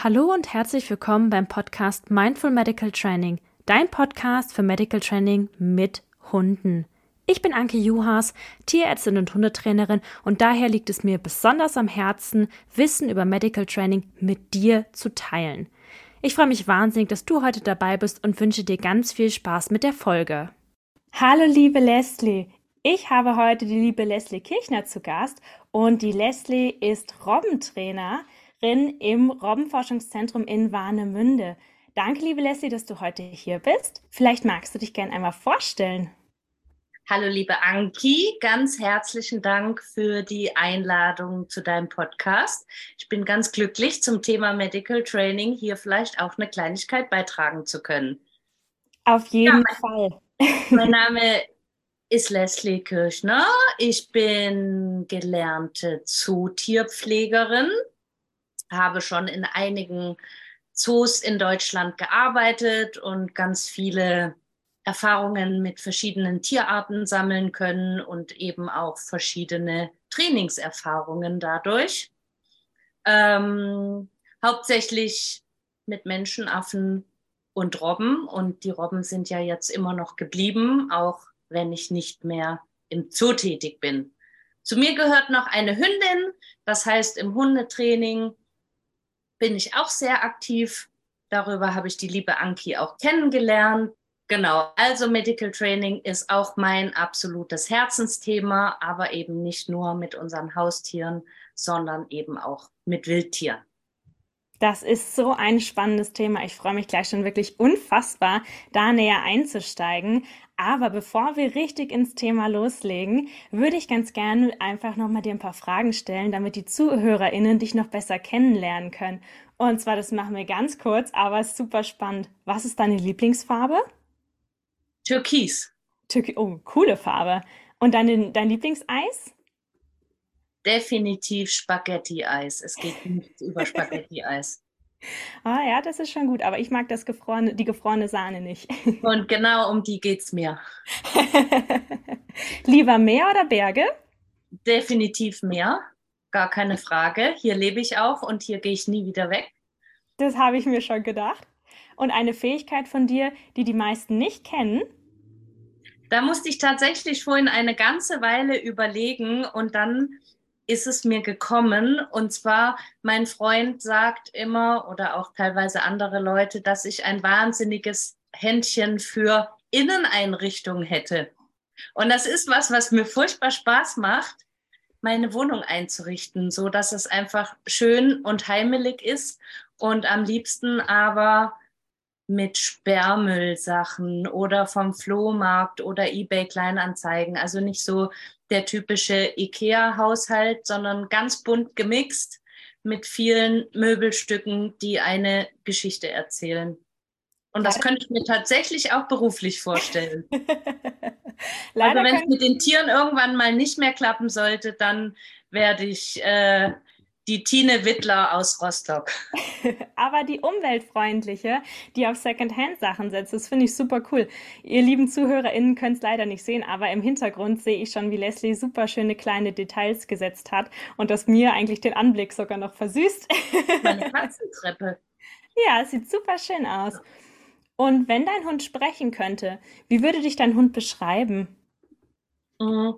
Hallo und herzlich willkommen beim Podcast Mindful Medical Training, dein Podcast für Medical Training mit Hunden. Ich bin Anke Juhas, Tierärztin und Hundetrainerin und daher liegt es mir besonders am Herzen, Wissen über Medical Training mit dir zu teilen. Ich freue mich wahnsinnig, dass du heute dabei bist und wünsche dir ganz viel Spaß mit der Folge. Hallo liebe Leslie, ich habe heute die liebe Leslie Kirchner zu Gast und die Leslie ist Robbentrainer im Robbenforschungszentrum in Warnemünde. Danke, liebe Leslie, dass du heute hier bist. Vielleicht magst du dich gerne einmal vorstellen. Hallo, liebe Anki, ganz herzlichen Dank für die Einladung zu deinem Podcast. Ich bin ganz glücklich, zum Thema Medical Training hier vielleicht auch eine Kleinigkeit beitragen zu können. Auf jeden ja, Fall. Mein Name ist Leslie Kirchner. Ich bin gelernte Zootierpflegerin habe schon in einigen Zoos in Deutschland gearbeitet und ganz viele Erfahrungen mit verschiedenen Tierarten sammeln können und eben auch verschiedene Trainingserfahrungen dadurch. Ähm, hauptsächlich mit Menschenaffen und Robben. Und die Robben sind ja jetzt immer noch geblieben, auch wenn ich nicht mehr im Zoo tätig bin. Zu mir gehört noch eine Hündin. Das heißt, im Hundetraining bin ich auch sehr aktiv. Darüber habe ich die liebe Anki auch kennengelernt. Genau, also Medical Training ist auch mein absolutes Herzensthema, aber eben nicht nur mit unseren Haustieren, sondern eben auch mit Wildtieren. Das ist so ein spannendes Thema. Ich freue mich gleich schon wirklich unfassbar, da näher einzusteigen. Aber bevor wir richtig ins Thema loslegen, würde ich ganz gerne einfach nochmal dir ein paar Fragen stellen, damit die ZuhörerInnen dich noch besser kennenlernen können. Und zwar, das machen wir ganz kurz, aber ist super spannend. Was ist deine Lieblingsfarbe? Türkis. Türkis, oh, coole Farbe. Und dein, dein Lieblingseis? Definitiv Spaghetti-Eis. Es geht nicht über Spaghetti-Eis. Ah ja, das ist schon gut, aber ich mag das gefrorene, die gefrorene Sahne nicht. Und genau um die geht's mir. Lieber Meer oder Berge? Definitiv Meer, gar keine Frage. Hier lebe ich auch und hier gehe ich nie wieder weg. Das habe ich mir schon gedacht. Und eine Fähigkeit von dir, die die meisten nicht kennen? Da musste ich tatsächlich vorhin eine ganze Weile überlegen und dann ist es mir gekommen. Und zwar, mein Freund sagt immer oder auch teilweise andere Leute, dass ich ein wahnsinniges Händchen für Inneneinrichtungen hätte. Und das ist was, was mir furchtbar Spaß macht, meine Wohnung einzurichten, so dass es einfach schön und heimelig ist und am liebsten aber mit Sperrmüllsachen oder vom Flohmarkt oder eBay Kleinanzeigen. Also nicht so der typische IKEA-Haushalt, sondern ganz bunt gemixt mit vielen Möbelstücken, die eine Geschichte erzählen. Und das könnte ich mir tatsächlich auch beruflich vorstellen. also wenn es mit den Tieren irgendwann mal nicht mehr klappen sollte, dann werde ich äh, die Tine Wittler aus Rostock. Aber die umweltfreundliche, die auf Secondhand-Sachen setzt, das finde ich super cool. Ihr lieben ZuhörerInnen könnt es leider nicht sehen, aber im Hintergrund sehe ich schon, wie Leslie super schöne kleine Details gesetzt hat und das mir eigentlich den Anblick sogar noch versüßt. Meine Katzentreppe. Ja, sieht super schön aus. Und wenn dein Hund sprechen könnte, wie würde dich dein Hund beschreiben? Mhm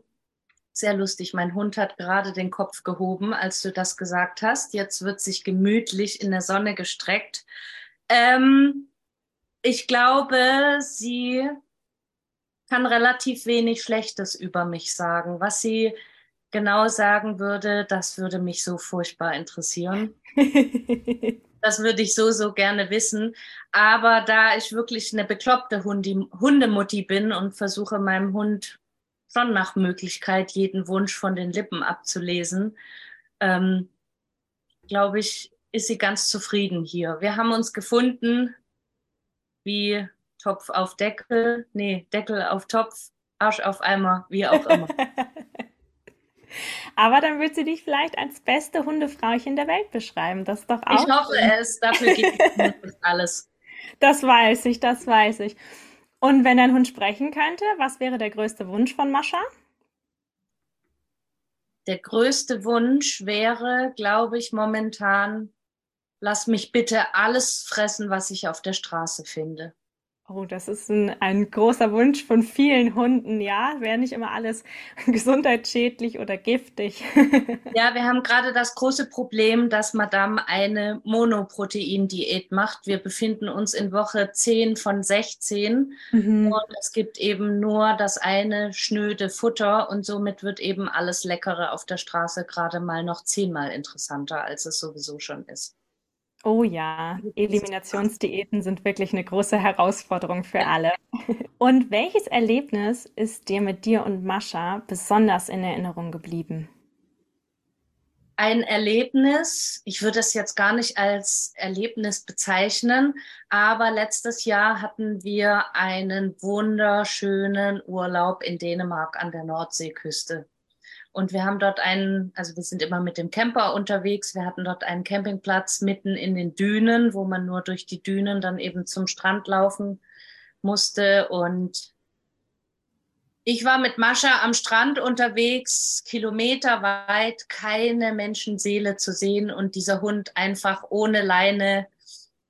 sehr lustig. Mein Hund hat gerade den Kopf gehoben, als du das gesagt hast. Jetzt wird sich gemütlich in der Sonne gestreckt. Ähm, ich glaube, sie kann relativ wenig Schlechtes über mich sagen. Was sie genau sagen würde, das würde mich so furchtbar interessieren. das würde ich so, so gerne wissen. Aber da ich wirklich eine bekloppte Hundi Hundemutti bin und versuche meinem Hund schon nach Möglichkeit, jeden Wunsch von den Lippen abzulesen, ähm, glaube ich, ist sie ganz zufrieden hier. Wir haben uns gefunden wie Topf auf Deckel, nee, Deckel auf Topf, Arsch auf Eimer, wie auch immer. Aber dann wird sie dich vielleicht als beste Hundefrauchen der Welt beschreiben. Das ist doch auch. Ich hoffe es, dafür gibt es alles. Das weiß ich, das weiß ich. Und wenn dein Hund sprechen könnte, was wäre der größte Wunsch von Mascha? Der größte Wunsch wäre, glaube ich, momentan lass mich bitte alles fressen, was ich auf der Straße finde. Oh, das ist ein, ein großer Wunsch von vielen Hunden. Ja, wäre nicht immer alles gesundheitsschädlich oder giftig. ja, wir haben gerade das große Problem, dass Madame eine Monoprotein-Diät macht. Wir befinden uns in Woche 10 von 16 mhm. und es gibt eben nur das eine schnöde Futter und somit wird eben alles Leckere auf der Straße gerade mal noch zehnmal interessanter, als es sowieso schon ist. Oh ja, Eliminationsdiäten sind wirklich eine große Herausforderung für alle. Und welches Erlebnis ist dir mit dir und Mascha besonders in Erinnerung geblieben? Ein Erlebnis, ich würde es jetzt gar nicht als Erlebnis bezeichnen, aber letztes Jahr hatten wir einen wunderschönen Urlaub in Dänemark an der Nordseeküste. Und wir haben dort einen, also wir sind immer mit dem Camper unterwegs. Wir hatten dort einen Campingplatz mitten in den Dünen, wo man nur durch die Dünen dann eben zum Strand laufen musste. Und ich war mit Mascha am Strand unterwegs, kilometerweit, keine Menschenseele zu sehen und dieser Hund einfach ohne Leine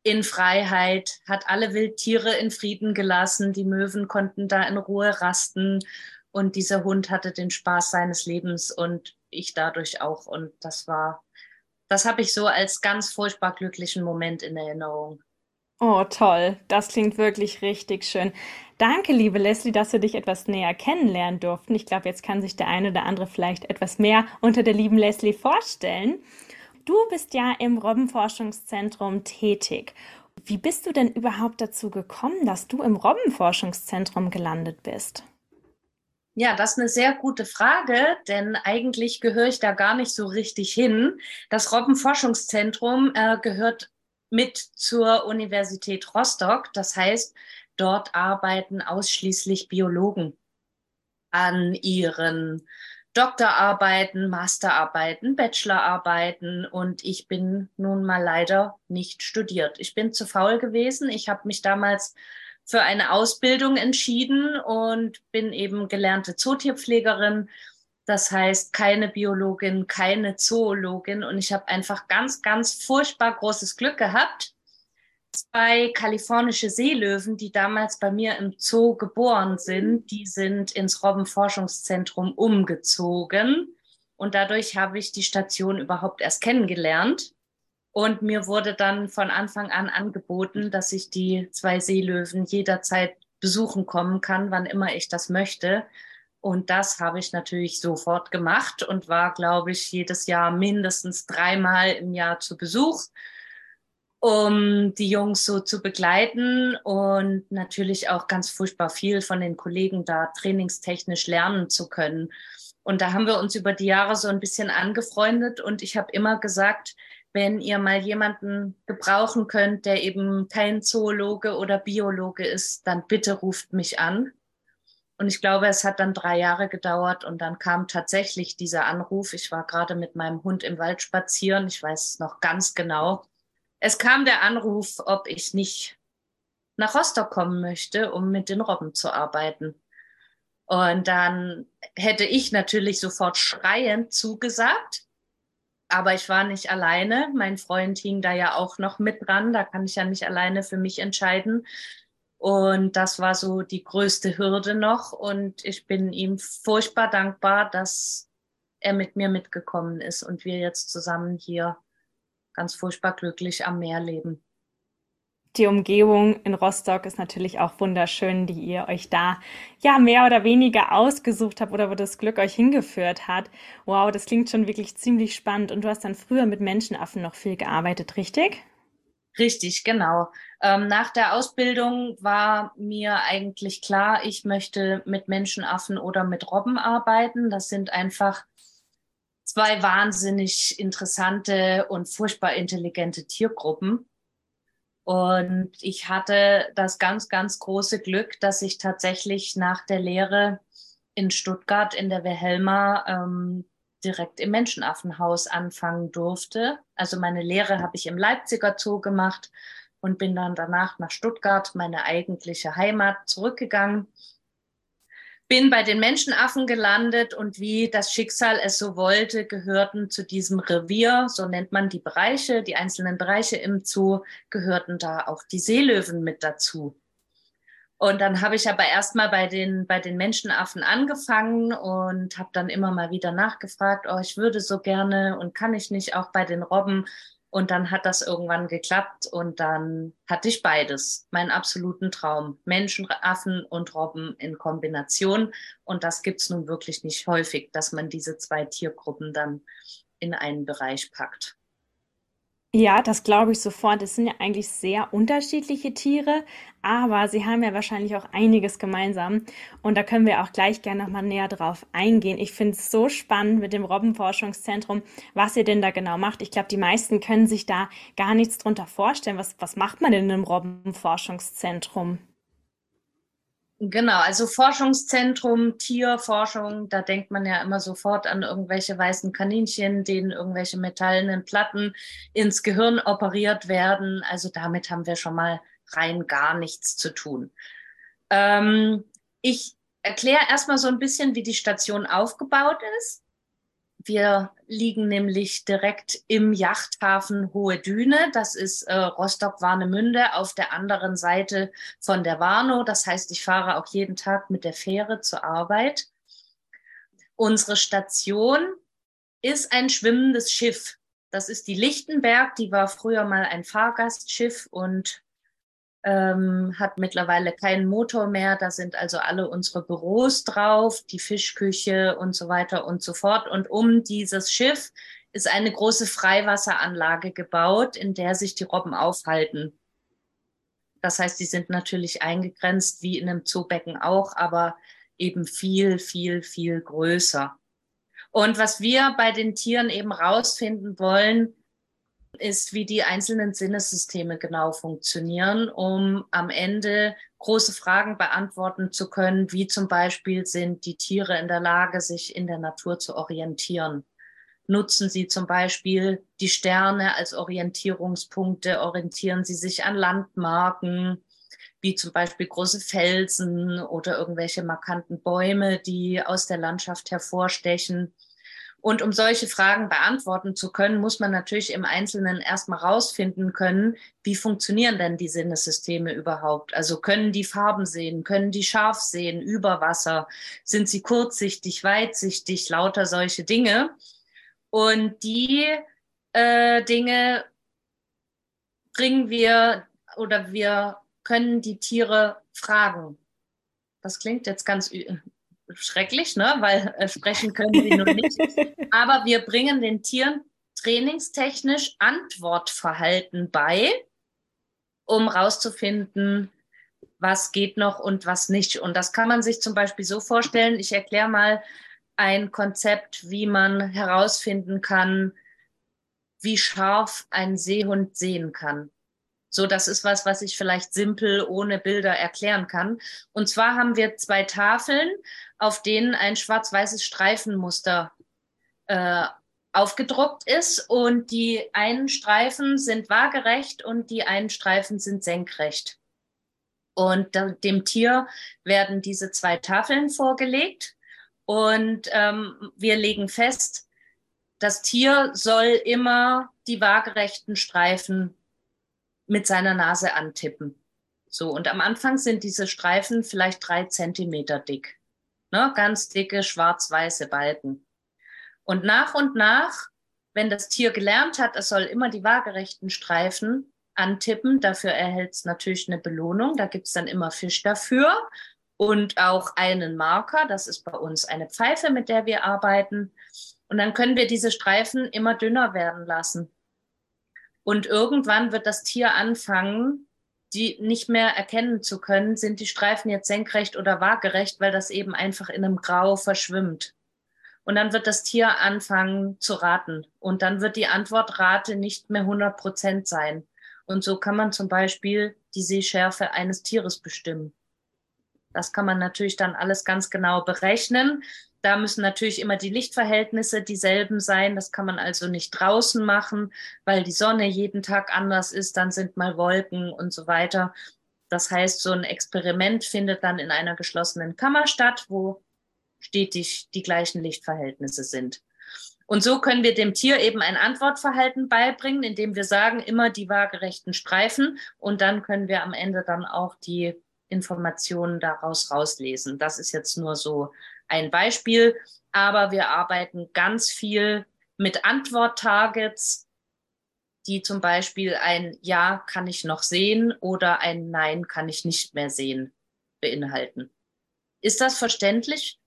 in Freiheit, hat alle Wildtiere in Frieden gelassen. Die Möwen konnten da in Ruhe rasten und dieser Hund hatte den Spaß seines Lebens und ich dadurch auch. Und das war, das habe ich so als ganz furchtbar glücklichen Moment in Erinnerung. Oh, toll. Das klingt wirklich richtig schön. Danke, liebe Leslie, dass wir dich etwas näher kennenlernen durften. Ich glaube, jetzt kann sich der eine oder andere vielleicht etwas mehr unter der lieben Leslie vorstellen. Du bist ja im Robbenforschungszentrum tätig. Wie bist du denn überhaupt dazu gekommen, dass du im Robbenforschungszentrum gelandet bist? Ja, das ist eine sehr gute Frage, denn eigentlich gehöre ich da gar nicht so richtig hin. Das Robbenforschungszentrum äh, gehört mit zur Universität Rostock. Das heißt, dort arbeiten ausschließlich Biologen an ihren Doktorarbeiten, Masterarbeiten, Bachelorarbeiten und ich bin nun mal leider nicht studiert. Ich bin zu faul gewesen. Ich habe mich damals für eine Ausbildung entschieden und bin eben gelernte Zootierpflegerin. Das heißt, keine Biologin, keine Zoologin. Und ich habe einfach ganz, ganz furchtbar großes Glück gehabt. Zwei kalifornische Seelöwen, die damals bei mir im Zoo geboren sind, die sind ins Robbenforschungszentrum umgezogen. Und dadurch habe ich die Station überhaupt erst kennengelernt. Und mir wurde dann von Anfang an angeboten, dass ich die zwei Seelöwen jederzeit besuchen kommen kann, wann immer ich das möchte. Und das habe ich natürlich sofort gemacht und war, glaube ich, jedes Jahr mindestens dreimal im Jahr zu Besuch, um die Jungs so zu begleiten und natürlich auch ganz furchtbar viel von den Kollegen da trainingstechnisch lernen zu können. Und da haben wir uns über die Jahre so ein bisschen angefreundet und ich habe immer gesagt, wenn ihr mal jemanden gebrauchen könnt, der eben kein Zoologe oder Biologe ist, dann bitte ruft mich an. Und ich glaube, es hat dann drei Jahre gedauert und dann kam tatsächlich dieser Anruf. Ich war gerade mit meinem Hund im Wald spazieren. Ich weiß noch ganz genau. Es kam der Anruf, ob ich nicht nach Rostock kommen möchte, um mit den Robben zu arbeiten. Und dann hätte ich natürlich sofort schreiend zugesagt. Aber ich war nicht alleine. Mein Freund hing da ja auch noch mit dran. Da kann ich ja nicht alleine für mich entscheiden. Und das war so die größte Hürde noch. Und ich bin ihm furchtbar dankbar, dass er mit mir mitgekommen ist und wir jetzt zusammen hier ganz furchtbar glücklich am Meer leben. Die Umgebung in Rostock ist natürlich auch wunderschön, die ihr euch da ja mehr oder weniger ausgesucht habt oder wo das Glück euch hingeführt hat. Wow, das klingt schon wirklich ziemlich spannend. Und du hast dann früher mit Menschenaffen noch viel gearbeitet, richtig? Richtig, genau. Ähm, nach der Ausbildung war mir eigentlich klar, ich möchte mit Menschenaffen oder mit Robben arbeiten. Das sind einfach zwei wahnsinnig interessante und furchtbar intelligente Tiergruppen. Und ich hatte das ganz, ganz große Glück, dass ich tatsächlich nach der Lehre in Stuttgart in der Wilhelma ähm, direkt im Menschenaffenhaus anfangen durfte. Also meine Lehre habe ich im Leipziger Zoo gemacht und bin dann danach nach Stuttgart, meine eigentliche Heimat, zurückgegangen. Bin bei den Menschenaffen gelandet und wie das Schicksal es so wollte, gehörten zu diesem Revier, so nennt man die Bereiche, die einzelnen Bereiche im Zoo, gehörten da auch die Seelöwen mit dazu. Und dann habe ich aber erstmal bei den, bei den Menschenaffen angefangen und habe dann immer mal wieder nachgefragt, oh, ich würde so gerne und kann ich nicht auch bei den Robben. Und dann hat das irgendwann geklappt und dann hatte ich beides. Meinen absoluten Traum. Menschen, Affen und Robben in Kombination. Und das gibt's nun wirklich nicht häufig, dass man diese zwei Tiergruppen dann in einen Bereich packt. Ja, das glaube ich sofort. Es sind ja eigentlich sehr unterschiedliche Tiere, aber sie haben ja wahrscheinlich auch einiges gemeinsam. Und da können wir auch gleich gerne nochmal näher drauf eingehen. Ich finde es so spannend mit dem Robbenforschungszentrum, was ihr denn da genau macht. Ich glaube, die meisten können sich da gar nichts drunter vorstellen. Was, was macht man denn in einem Robbenforschungszentrum? Genau, also Forschungszentrum, Tierforschung, da denkt man ja immer sofort an irgendwelche weißen Kaninchen, denen irgendwelche metallenen Platten ins Gehirn operiert werden. Also damit haben wir schon mal rein gar nichts zu tun. Ähm, ich erkläre erstmal so ein bisschen, wie die Station aufgebaut ist. Wir liegen nämlich direkt im Yachthafen Hohe Düne. Das ist äh, Rostock-Warnemünde auf der anderen Seite von der Warnow. Das heißt, ich fahre auch jeden Tag mit der Fähre zur Arbeit. Unsere Station ist ein schwimmendes Schiff. Das ist die Lichtenberg. Die war früher mal ein Fahrgastschiff und ähm, hat mittlerweile keinen Motor mehr. Da sind also alle unsere Büros drauf, die Fischküche und so weiter und so fort. Und um dieses Schiff ist eine große Freiwasseranlage gebaut, in der sich die Robben aufhalten. Das heißt, die sind natürlich eingegrenzt wie in einem Zoobecken auch, aber eben viel, viel, viel größer. Und was wir bei den Tieren eben rausfinden wollen, ist, wie die einzelnen Sinnesysteme genau funktionieren, um am Ende große Fragen beantworten zu können, wie zum Beispiel sind die Tiere in der Lage, sich in der Natur zu orientieren. Nutzen sie zum Beispiel die Sterne als Orientierungspunkte, orientieren sie sich an Landmarken, wie zum Beispiel große Felsen oder irgendwelche markanten Bäume, die aus der Landschaft hervorstechen und um solche Fragen beantworten zu können, muss man natürlich im Einzelnen erstmal rausfinden können, wie funktionieren denn die Sinnesysteme überhaupt? Also können die Farben sehen, können die scharf sehen über Wasser? Sind sie kurzsichtig, weitsichtig, lauter solche Dinge? Und die äh, Dinge bringen wir oder wir können die Tiere fragen. Das klingt jetzt ganz schrecklich, ne? weil äh, sprechen können sie nur nicht. Aber wir bringen den Tieren trainingstechnisch Antwortverhalten bei, um rauszufinden, was geht noch und was nicht. Und das kann man sich zum Beispiel so vorstellen. Ich erkläre mal ein Konzept, wie man herausfinden kann, wie scharf ein Seehund sehen kann. So, das ist was, was ich vielleicht simpel ohne Bilder erklären kann. Und zwar haben wir zwei Tafeln, auf denen ein schwarz-weißes Streifenmuster äh, aufgedruckt ist. Und die einen Streifen sind waagerecht und die einen Streifen sind senkrecht. Und dem Tier werden diese zwei Tafeln vorgelegt. Und ähm, wir legen fest, das Tier soll immer die waagerechten Streifen mit seiner Nase antippen. So, und am Anfang sind diese Streifen vielleicht drei Zentimeter dick. Ne? Ganz dicke schwarz-weiße Balken. Und nach und nach, wenn das Tier gelernt hat, es soll immer die waagerechten Streifen antippen, dafür erhält es natürlich eine Belohnung. Da gibt's dann immer Fisch dafür und auch einen Marker. Das ist bei uns eine Pfeife, mit der wir arbeiten. Und dann können wir diese Streifen immer dünner werden lassen. Und irgendwann wird das Tier anfangen, die nicht mehr erkennen zu können, sind die Streifen jetzt senkrecht oder waagerecht, weil das eben einfach in einem Grau verschwimmt. Und dann wird das Tier anfangen zu raten. Und dann wird die Antwortrate nicht mehr 100 Prozent sein. Und so kann man zum Beispiel die Sehschärfe eines Tieres bestimmen. Das kann man natürlich dann alles ganz genau berechnen. Da müssen natürlich immer die Lichtverhältnisse dieselben sein. Das kann man also nicht draußen machen, weil die Sonne jeden Tag anders ist. Dann sind mal Wolken und so weiter. Das heißt, so ein Experiment findet dann in einer geschlossenen Kammer statt, wo stetig die gleichen Lichtverhältnisse sind. Und so können wir dem Tier eben ein Antwortverhalten beibringen, indem wir sagen, immer die waagerechten Streifen und dann können wir am Ende dann auch die Informationen daraus rauslesen. Das ist jetzt nur so ein Beispiel, aber wir arbeiten ganz viel mit Antwort-Targets, die zum Beispiel ein Ja kann ich noch sehen oder ein Nein kann ich nicht mehr sehen beinhalten. Ist das verständlich?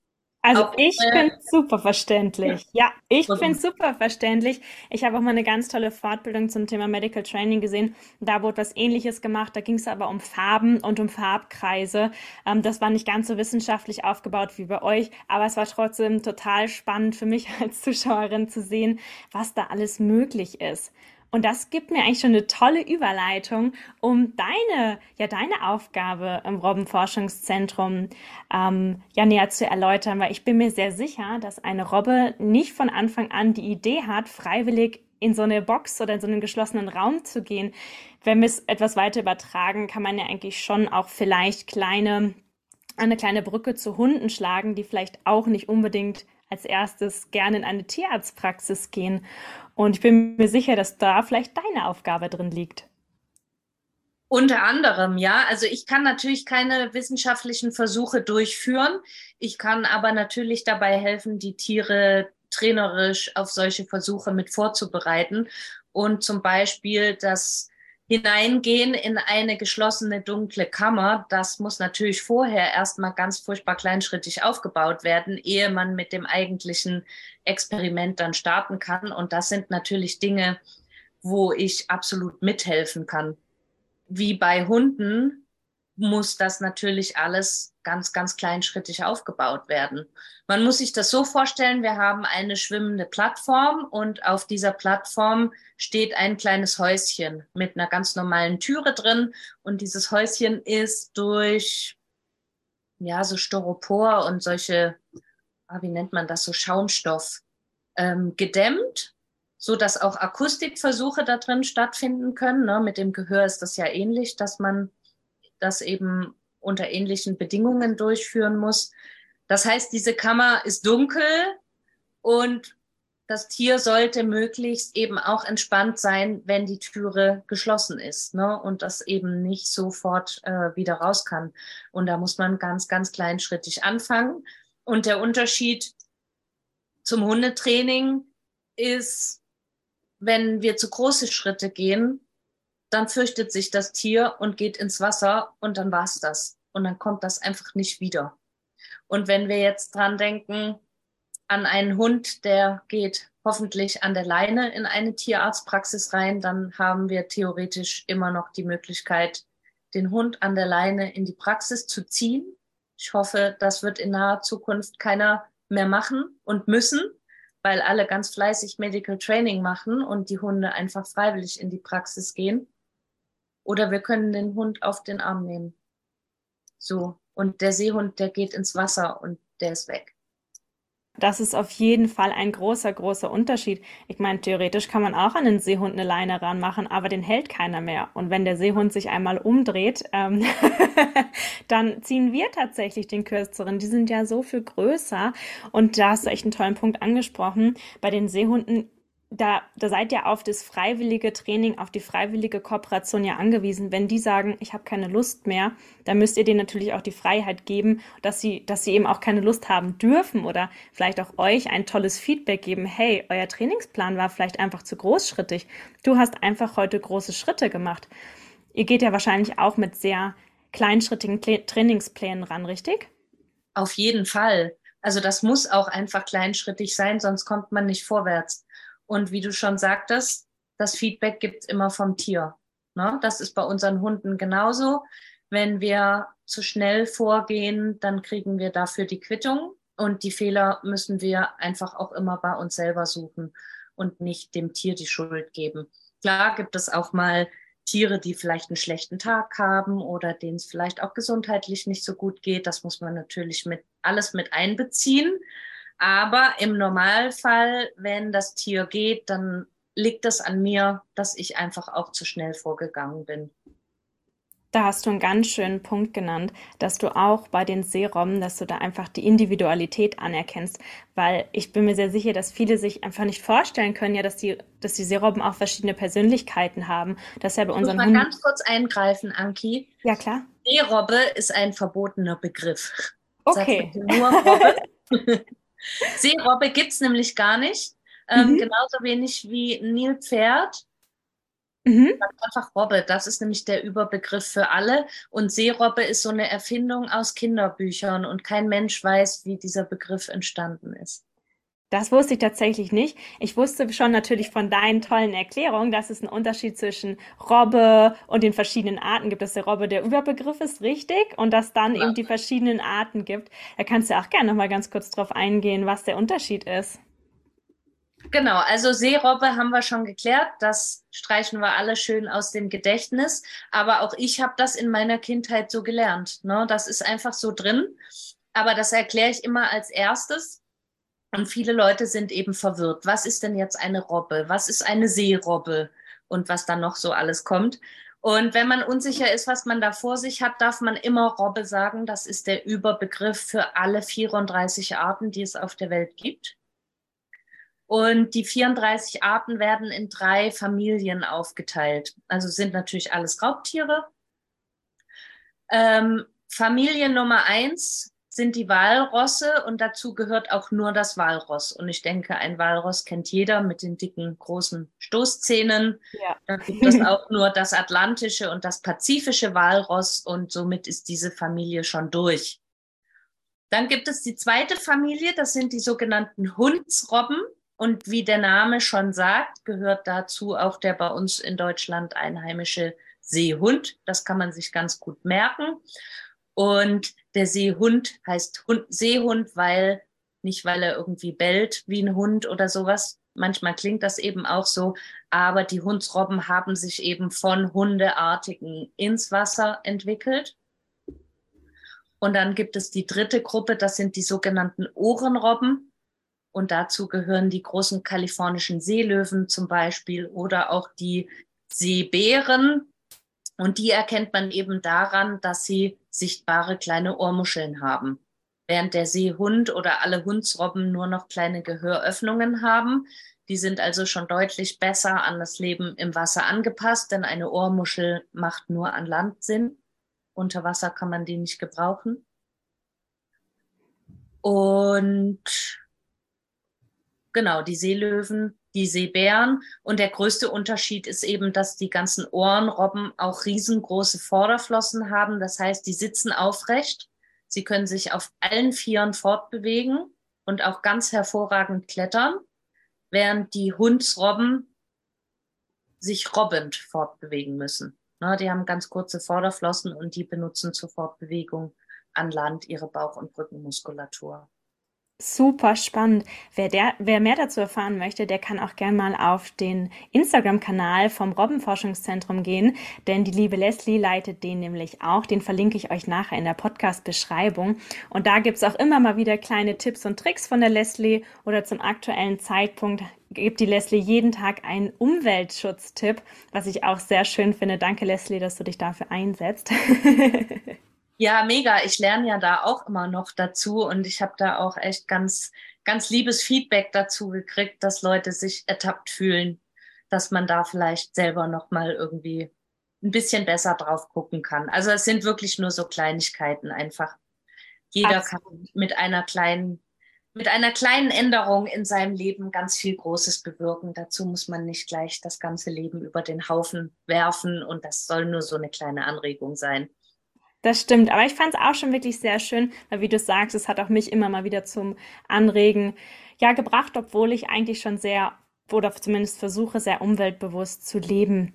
Also auch, ich äh, finde super verständlich. Ja, ich finde super verständlich. Ich habe auch mal eine ganz tolle Fortbildung zum Thema Medical Training gesehen. Da wurde was ähnliches gemacht. Da ging es aber um Farben und um Farbkreise. Ähm, das war nicht ganz so wissenschaftlich aufgebaut wie bei euch, aber es war trotzdem total spannend für mich als Zuschauerin zu sehen, was da alles möglich ist. Und das gibt mir eigentlich schon eine tolle Überleitung, um deine, ja, deine Aufgabe im Robbenforschungszentrum ähm, ja näher zu erläutern, weil ich bin mir sehr sicher, dass eine Robbe nicht von Anfang an die Idee hat, freiwillig in so eine Box oder in so einen geschlossenen Raum zu gehen. Wenn wir es etwas weiter übertragen, kann man ja eigentlich schon auch vielleicht kleine, eine kleine Brücke zu Hunden schlagen, die vielleicht auch nicht unbedingt als erstes gerne in eine Tierarztpraxis gehen. Und ich bin mir sicher, dass da vielleicht deine Aufgabe drin liegt. Unter anderem, ja. Also ich kann natürlich keine wissenschaftlichen Versuche durchführen. Ich kann aber natürlich dabei helfen, die Tiere trainerisch auf solche Versuche mit vorzubereiten und zum Beispiel das hineingehen in eine geschlossene dunkle Kammer, das muss natürlich vorher erstmal ganz furchtbar kleinschrittig aufgebaut werden, ehe man mit dem eigentlichen Experiment dann starten kann. Und das sind natürlich Dinge, wo ich absolut mithelfen kann. Wie bei Hunden muss das natürlich alles ganz, ganz kleinschrittig aufgebaut werden. Man muss sich das so vorstellen, wir haben eine schwimmende Plattform und auf dieser Plattform steht ein kleines Häuschen mit einer ganz normalen Türe drin und dieses Häuschen ist durch, ja, so Styropor und solche, ah, wie nennt man das, so Schaumstoff ähm, gedämmt, so dass auch Akustikversuche da drin stattfinden können. Ne? Mit dem Gehör ist das ja ähnlich, dass man das eben unter ähnlichen Bedingungen durchführen muss. Das heißt, diese Kammer ist dunkel und das Tier sollte möglichst eben auch entspannt sein, wenn die Türe geschlossen ist ne? und das eben nicht sofort äh, wieder raus kann. Und da muss man ganz, ganz kleinschrittig anfangen. Und der Unterschied zum Hundetraining ist, wenn wir zu große Schritte gehen, dann fürchtet sich das Tier und geht ins Wasser und dann war's das. Und dann kommt das einfach nicht wieder. Und wenn wir jetzt dran denken, an einen Hund, der geht hoffentlich an der Leine in eine Tierarztpraxis rein, dann haben wir theoretisch immer noch die Möglichkeit, den Hund an der Leine in die Praxis zu ziehen. Ich hoffe, das wird in naher Zukunft keiner mehr machen und müssen, weil alle ganz fleißig Medical Training machen und die Hunde einfach freiwillig in die Praxis gehen. Oder wir können den Hund auf den Arm nehmen. So. Und der Seehund, der geht ins Wasser und der ist weg. Das ist auf jeden Fall ein großer, großer Unterschied. Ich meine, theoretisch kann man auch an den Seehund eine Leine ranmachen, aber den hält keiner mehr. Und wenn der Seehund sich einmal umdreht, ähm, dann ziehen wir tatsächlich den kürzeren. Die sind ja so viel größer. Und da hast du echt einen tollen Punkt angesprochen. Bei den Seehunden da, da seid ihr auf das freiwillige Training, auf die freiwillige Kooperation ja angewiesen. Wenn die sagen, ich habe keine Lust mehr, dann müsst ihr denen natürlich auch die Freiheit geben, dass sie, dass sie eben auch keine Lust haben dürfen oder vielleicht auch euch ein tolles Feedback geben. Hey, euer Trainingsplan war vielleicht einfach zu großschrittig. Du hast einfach heute große Schritte gemacht. Ihr geht ja wahrscheinlich auch mit sehr kleinschrittigen Trainingsplänen ran, richtig? Auf jeden Fall. Also das muss auch einfach kleinschrittig sein, sonst kommt man nicht vorwärts. Und wie du schon sagtest, das Feedback gibt es immer vom Tier. Ne? Das ist bei unseren Hunden genauso. Wenn wir zu schnell vorgehen, dann kriegen wir dafür die Quittung. Und die Fehler müssen wir einfach auch immer bei uns selber suchen und nicht dem Tier die Schuld geben. Klar gibt es auch mal Tiere, die vielleicht einen schlechten Tag haben oder denen es vielleicht auch gesundheitlich nicht so gut geht. Das muss man natürlich mit alles mit einbeziehen. Aber im Normalfall, wenn das Tier geht, dann liegt es an mir, dass ich einfach auch zu schnell vorgegangen bin. Da hast du einen ganz schönen Punkt genannt, dass du auch bei den Seerobben, dass du da einfach die Individualität anerkennst, weil ich bin mir sehr sicher, dass viele sich einfach nicht vorstellen können, ja, dass die, dass die Seerobben auch verschiedene Persönlichkeiten haben. Das ist ja bei unseren ich muss mal ganz kurz eingreifen, Anki. Ja, klar. Seerobbe ist ein verbotener Begriff. Okay. Nur Robbe. Seerobbe gibt es nämlich gar nicht. Ähm, mhm. Genauso wenig wie Nilpferd Mhm. Einfach Robbe, das ist nämlich der Überbegriff für alle. Und Seerobbe ist so eine Erfindung aus Kinderbüchern und kein Mensch weiß, wie dieser Begriff entstanden ist. Das wusste ich tatsächlich nicht. Ich wusste schon natürlich von deinen tollen Erklärungen, dass es einen Unterschied zwischen Robbe und den verschiedenen Arten gibt, dass der Robbe der Überbegriff ist, richtig? Und dass dann eben die verschiedenen Arten gibt. Da kannst du auch gerne noch mal ganz kurz drauf eingehen, was der Unterschied ist. Genau, also Seerobbe haben wir schon geklärt. Das streichen wir alle schön aus dem Gedächtnis. Aber auch ich habe das in meiner Kindheit so gelernt. Ne? Das ist einfach so drin. Aber das erkläre ich immer als erstes. Und viele Leute sind eben verwirrt. Was ist denn jetzt eine Robbe? Was ist eine Seerobbe? Und was dann noch so alles kommt. Und wenn man unsicher ist, was man da vor sich hat, darf man immer Robbe sagen. Das ist der Überbegriff für alle 34 Arten, die es auf der Welt gibt. Und die 34 Arten werden in drei Familien aufgeteilt. Also sind natürlich alles Raubtiere. Ähm, Familie Nummer eins sind die Walrosse und dazu gehört auch nur das Walross. Und ich denke, ein Walross kennt jeder mit den dicken, großen Stoßzähnen. Ja. Da gibt es auch nur das atlantische und das pazifische Walross und somit ist diese Familie schon durch. Dann gibt es die zweite Familie, das sind die sogenannten Hundsrobben. Und wie der Name schon sagt, gehört dazu auch der bei uns in Deutschland einheimische Seehund. Das kann man sich ganz gut merken. Und der Seehund heißt Hund, Seehund, weil nicht, weil er irgendwie bellt wie ein Hund oder sowas. Manchmal klingt das eben auch so. Aber die Hundsrobben haben sich eben von Hundeartigen ins Wasser entwickelt. Und dann gibt es die dritte Gruppe, das sind die sogenannten Ohrenrobben. Und dazu gehören die großen kalifornischen Seelöwen zum Beispiel oder auch die Seebären. Und die erkennt man eben daran, dass sie sichtbare kleine Ohrmuscheln haben. Während der Seehund oder alle Hundsrobben nur noch kleine Gehöröffnungen haben. Die sind also schon deutlich besser an das Leben im Wasser angepasst, denn eine Ohrmuschel macht nur an Land Sinn. Unter Wasser kann man die nicht gebrauchen. Und genau, die Seelöwen, die Seebären. Und der größte Unterschied ist eben, dass die ganzen Ohrenrobben auch riesengroße Vorderflossen haben. Das heißt, die sitzen aufrecht. Sie können sich auf allen Vieren fortbewegen und auch ganz hervorragend klettern, während die Hundsrobben sich robbend fortbewegen müssen. Die haben ganz kurze Vorderflossen und die benutzen zur Fortbewegung an Land ihre Bauch- und Brückenmuskulatur. Super spannend. Wer, der, wer mehr dazu erfahren möchte, der kann auch gern mal auf den Instagram-Kanal vom Robbenforschungszentrum gehen, denn die liebe Leslie leitet den nämlich auch. Den verlinke ich euch nachher in der Podcast-Beschreibung. Und da gibt's auch immer mal wieder kleine Tipps und Tricks von der Leslie oder zum aktuellen Zeitpunkt gibt die Leslie jeden Tag einen Umweltschutztipp, was ich auch sehr schön finde. Danke, Leslie, dass du dich dafür einsetzt. Ja, mega. Ich lerne ja da auch immer noch dazu und ich habe da auch echt ganz, ganz liebes Feedback dazu gekriegt, dass Leute sich ertappt fühlen, dass man da vielleicht selber noch mal irgendwie ein bisschen besser drauf gucken kann. Also es sind wirklich nur so Kleinigkeiten einfach. Jeder Absolut. kann mit einer kleinen mit einer kleinen Änderung in seinem Leben ganz viel Großes bewirken. Dazu muss man nicht gleich das ganze Leben über den Haufen werfen und das soll nur so eine kleine Anregung sein. Das stimmt, aber ich fand es auch schon wirklich sehr schön, weil wie du sagst, es hat auch mich immer mal wieder zum Anregen ja gebracht, obwohl ich eigentlich schon sehr oder zumindest versuche, sehr umweltbewusst zu leben.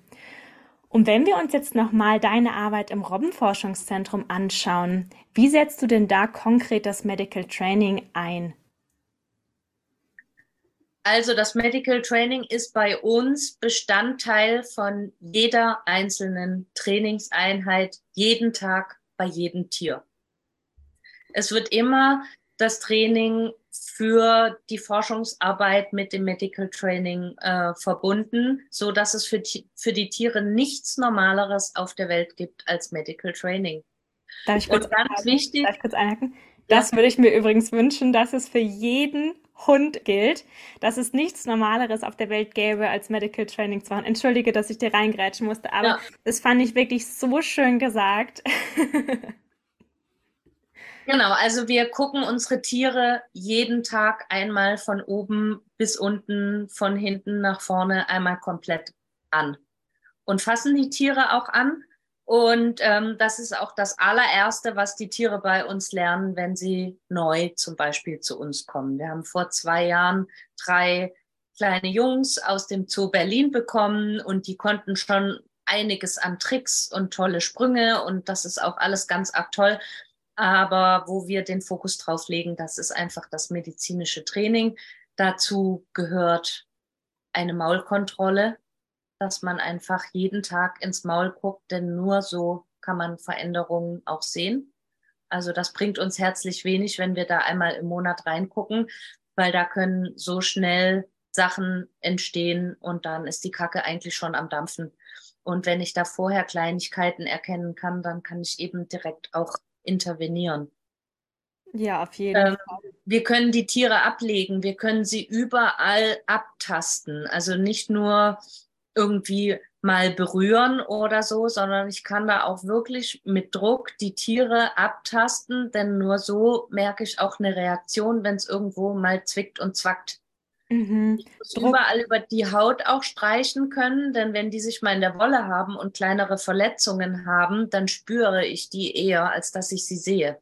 Und wenn wir uns jetzt nochmal deine Arbeit im Robbenforschungszentrum anschauen, wie setzt du denn da konkret das Medical Training ein? Also das Medical Training ist bei uns Bestandteil von jeder einzelnen Trainingseinheit, jeden Tag bei jedem Tier. Es wird immer das Training für die Forschungsarbeit mit dem Medical Training äh, verbunden, so dass es für, für die Tiere nichts Normaleres auf der Welt gibt als Medical Training. Darf ich kurz, Und ganz einhaken? wichtig, Darf ich kurz einhaken? Das ja. würde ich mir übrigens wünschen, dass es für jeden Hund gilt, dass es nichts Normaleres auf der Welt gäbe, als Medical Training zu machen. Entschuldige, dass ich dir reingrätschen musste, aber ja. das fand ich wirklich so schön gesagt. Genau, also wir gucken unsere Tiere jeden Tag einmal von oben bis unten, von hinten nach vorne einmal komplett an und fassen die Tiere auch an. Und ähm, das ist auch das allererste, was die Tiere bei uns lernen, wenn sie neu zum Beispiel zu uns kommen. Wir haben vor zwei Jahren drei kleine Jungs aus dem Zoo Berlin bekommen und die konnten schon einiges an Tricks und tolle Sprünge und das ist auch alles ganz arg toll. Aber wo wir den Fokus drauf legen, das ist einfach das medizinische Training. Dazu gehört eine Maulkontrolle, dass man einfach jeden Tag ins Maul guckt, denn nur so kann man Veränderungen auch sehen. Also das bringt uns herzlich wenig, wenn wir da einmal im Monat reingucken, weil da können so schnell Sachen entstehen und dann ist die Kacke eigentlich schon am Dampfen. Und wenn ich da vorher Kleinigkeiten erkennen kann, dann kann ich eben direkt auch intervenieren. Ja, auf jeden ähm, Fall. Wir können die Tiere ablegen, wir können sie überall abtasten. Also nicht nur irgendwie mal berühren oder so, sondern ich kann da auch wirklich mit Druck die Tiere abtasten, denn nur so merke ich auch eine Reaktion, wenn es irgendwo mal zwickt und zwackt. Mhm. Ich muss Druck. überall über die Haut auch streichen können, denn wenn die sich mal in der Wolle haben und kleinere Verletzungen haben, dann spüre ich die eher, als dass ich sie sehe.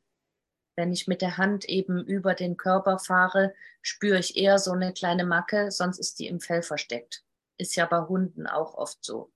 Wenn ich mit der Hand eben über den Körper fahre, spüre ich eher so eine kleine Macke, sonst ist die im Fell versteckt. Ist ja bei Hunden auch oft so.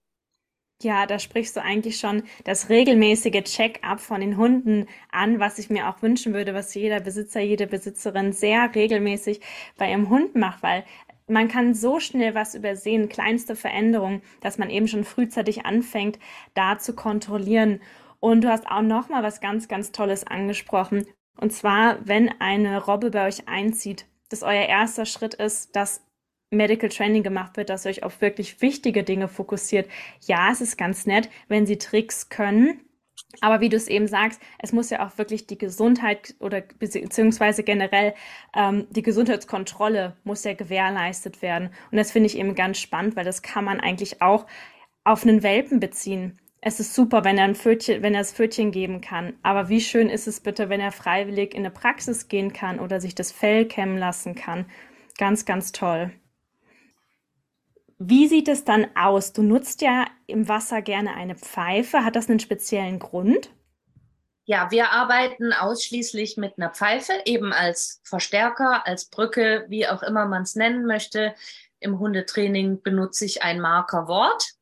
Ja, da sprichst du eigentlich schon das regelmäßige Check-up von den Hunden an, was ich mir auch wünschen würde, was jeder Besitzer, jede Besitzerin sehr regelmäßig bei ihrem Hund macht, weil man kann so schnell was übersehen, kleinste Veränderungen, dass man eben schon frühzeitig anfängt, da zu kontrollieren. Und du hast auch noch mal was ganz, ganz Tolles angesprochen. Und zwar, wenn eine Robbe bei euch einzieht, dass euer erster Schritt ist, dass Medical Training gemacht wird, dass ihr euch auf wirklich wichtige Dinge fokussiert. Ja, es ist ganz nett, wenn sie Tricks können. Aber wie du es eben sagst, es muss ja auch wirklich die Gesundheit oder beziehungsweise generell ähm, die Gesundheitskontrolle muss ja gewährleistet werden. Und das finde ich eben ganz spannend, weil das kann man eigentlich auch auf einen Welpen beziehen. Es ist super, wenn er ein Pfötchen, wenn er das Pfötchen geben kann. Aber wie schön ist es bitte, wenn er freiwillig in eine Praxis gehen kann oder sich das Fell kämmen lassen kann. Ganz, ganz toll. Wie sieht es dann aus? Du nutzt ja im Wasser gerne eine Pfeife. Hat das einen speziellen Grund? Ja, wir arbeiten ausschließlich mit einer Pfeife, eben als Verstärker, als Brücke, wie auch immer man es nennen möchte. Im Hundetraining benutze ich ein Markerwort.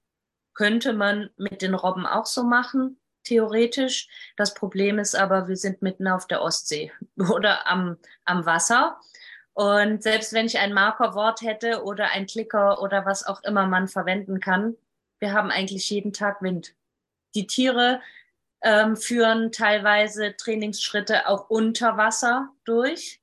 Könnte man mit den Robben auch so machen, theoretisch. Das Problem ist aber, wir sind mitten auf der Ostsee oder am, am Wasser. Und selbst wenn ich ein Markerwort hätte oder ein Klicker oder was auch immer man verwenden kann, wir haben eigentlich jeden Tag Wind. Die Tiere ähm, führen teilweise Trainingsschritte auch unter Wasser durch.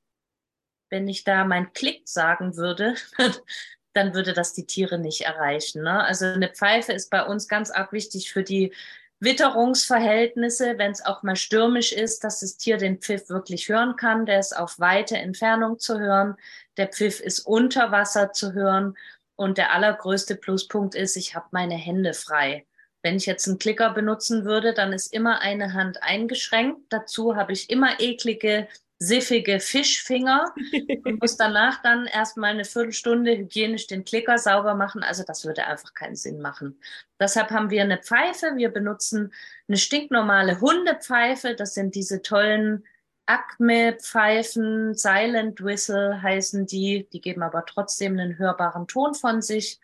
Wenn ich da mein Klick sagen würde, dann würde das die Tiere nicht erreichen. Ne? Also eine Pfeife ist bei uns ganz arg wichtig für die Witterungsverhältnisse, wenn es auch mal stürmisch ist, dass das Tier den Pfiff wirklich hören kann. Der ist auf weite Entfernung zu hören. Der Pfiff ist unter Wasser zu hören. Und der allergrößte Pluspunkt ist, ich habe meine Hände frei. Wenn ich jetzt einen Klicker benutzen würde, dann ist immer eine Hand eingeschränkt. Dazu habe ich immer eklige siffige Fischfinger und muss danach dann erstmal eine Viertelstunde hygienisch den Klicker sauber machen. Also das würde einfach keinen Sinn machen. Deshalb haben wir eine Pfeife. Wir benutzen eine stinknormale Hundepfeife. Das sind diese tollen Acme-Pfeifen, Silent Whistle heißen die. Die geben aber trotzdem einen hörbaren Ton von sich.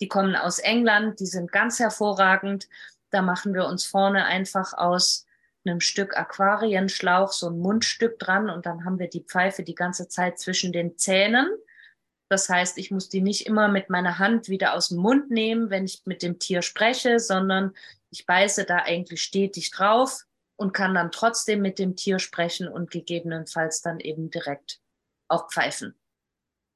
Die kommen aus England, die sind ganz hervorragend. Da machen wir uns vorne einfach aus einem Stück Aquarienschlauch so ein Mundstück dran und dann haben wir die Pfeife die ganze Zeit zwischen den Zähnen. Das heißt, ich muss die nicht immer mit meiner Hand wieder aus dem Mund nehmen, wenn ich mit dem Tier spreche, sondern ich beiße da eigentlich stetig drauf und kann dann trotzdem mit dem Tier sprechen und gegebenenfalls dann eben direkt auch pfeifen.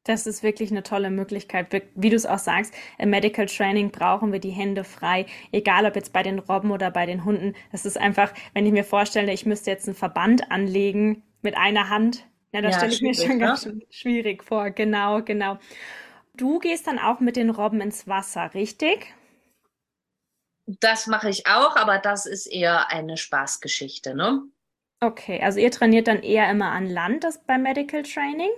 Das ist wirklich eine tolle Möglichkeit. Wie du es auch sagst, im Medical Training brauchen wir die Hände frei, egal ob jetzt bei den Robben oder bei den Hunden. Das ist einfach, wenn ich mir vorstelle, ich müsste jetzt einen Verband anlegen mit einer Hand, ja, das ja, stelle ich mir schon ne? ganz schwierig vor. Genau, genau. Du gehst dann auch mit den Robben ins Wasser, richtig? Das mache ich auch, aber das ist eher eine Spaßgeschichte, ne? Okay, also ihr trainiert dann eher immer an Land, das beim Medical Training?